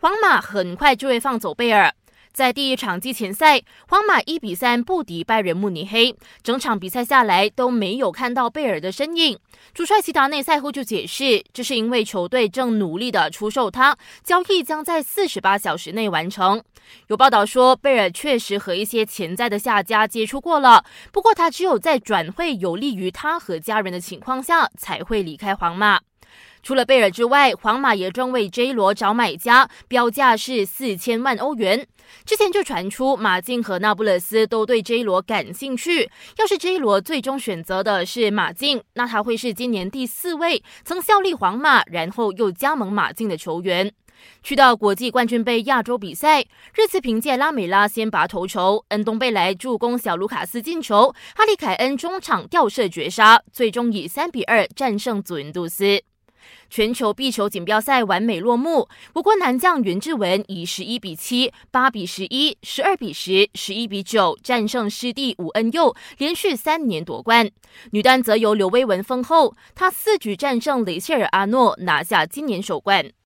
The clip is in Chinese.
皇马很快就会放走贝尔。在第一场季前赛，皇马一比三不敌拜仁慕尼黑，整场比赛下来都没有看到贝尔的身影。主帅齐达内赛后就解释，这是因为球队正努力的出售他，交易将在四十八小时内完成。有报道说，贝尔确实和一些潜在的下家接触过了，不过他只有在转会有利于他和家人的情况下才会离开皇马。除了贝尔之外，皇马也正为 J 罗找买家，标价是四千万欧元。之前就传出马竞和那不勒斯都对 J 罗感兴趣。要是 J 罗最终选择的是马竞，那他会是今年第四位曾效力皇马，然后又加盟马竞的球员。去到国际冠军杯亚洲比赛，热刺凭借拉美拉先拔头筹，恩东贝莱助攻小卢卡斯进球，哈利凯恩中场吊射绝杀，最终以三比二战胜祖云杜斯。全球壁球锦标赛完美落幕，我国男将袁志文以十一比七、八比十一、十二比十、十一比九战胜师弟吴恩佑，连续三年夺冠。女单则由刘威文封后，她四局战胜雷切尔阿诺，拿下今年首冠。